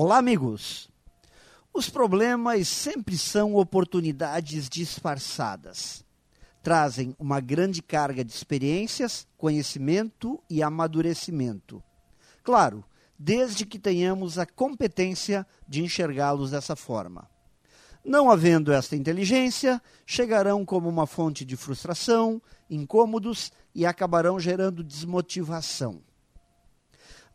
Olá, amigos! Os problemas sempre são oportunidades disfarçadas. Trazem uma grande carga de experiências, conhecimento e amadurecimento. Claro, desde que tenhamos a competência de enxergá-los dessa forma. Não havendo esta inteligência, chegarão como uma fonte de frustração, incômodos e acabarão gerando desmotivação.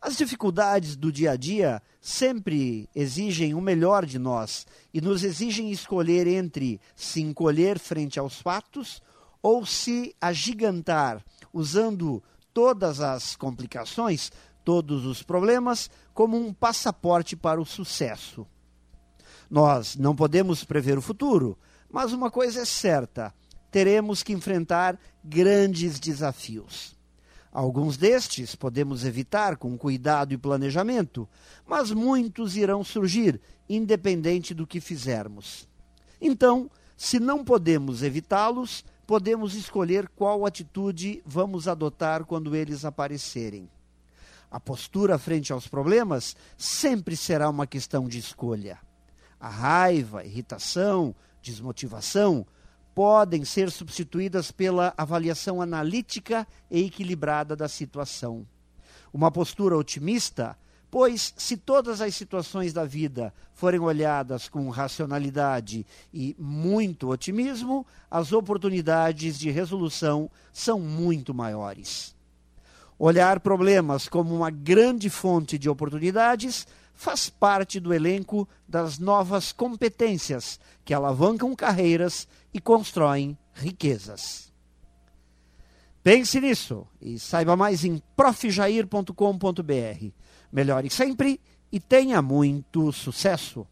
As dificuldades do dia a dia sempre exigem o melhor de nós e nos exigem escolher entre se encolher frente aos fatos ou se agigantar, usando todas as complicações, todos os problemas, como um passaporte para o sucesso. Nós não podemos prever o futuro, mas uma coisa é certa: teremos que enfrentar grandes desafios. Alguns destes podemos evitar com cuidado e planejamento, mas muitos irão surgir, independente do que fizermos. Então, se não podemos evitá-los, podemos escolher qual atitude vamos adotar quando eles aparecerem. A postura frente aos problemas sempre será uma questão de escolha. A raiva, irritação, desmotivação podem ser substituídas pela avaliação analítica e equilibrada da situação. Uma postura otimista, pois se todas as situações da vida forem olhadas com racionalidade e muito otimismo, as oportunidades de resolução são muito maiores. Olhar problemas como uma grande fonte de oportunidades faz parte do elenco das novas competências que alavancam carreiras e constroem riquezas. Pense nisso e saiba mais em profjair.com.br. Melhore sempre e tenha muito sucesso!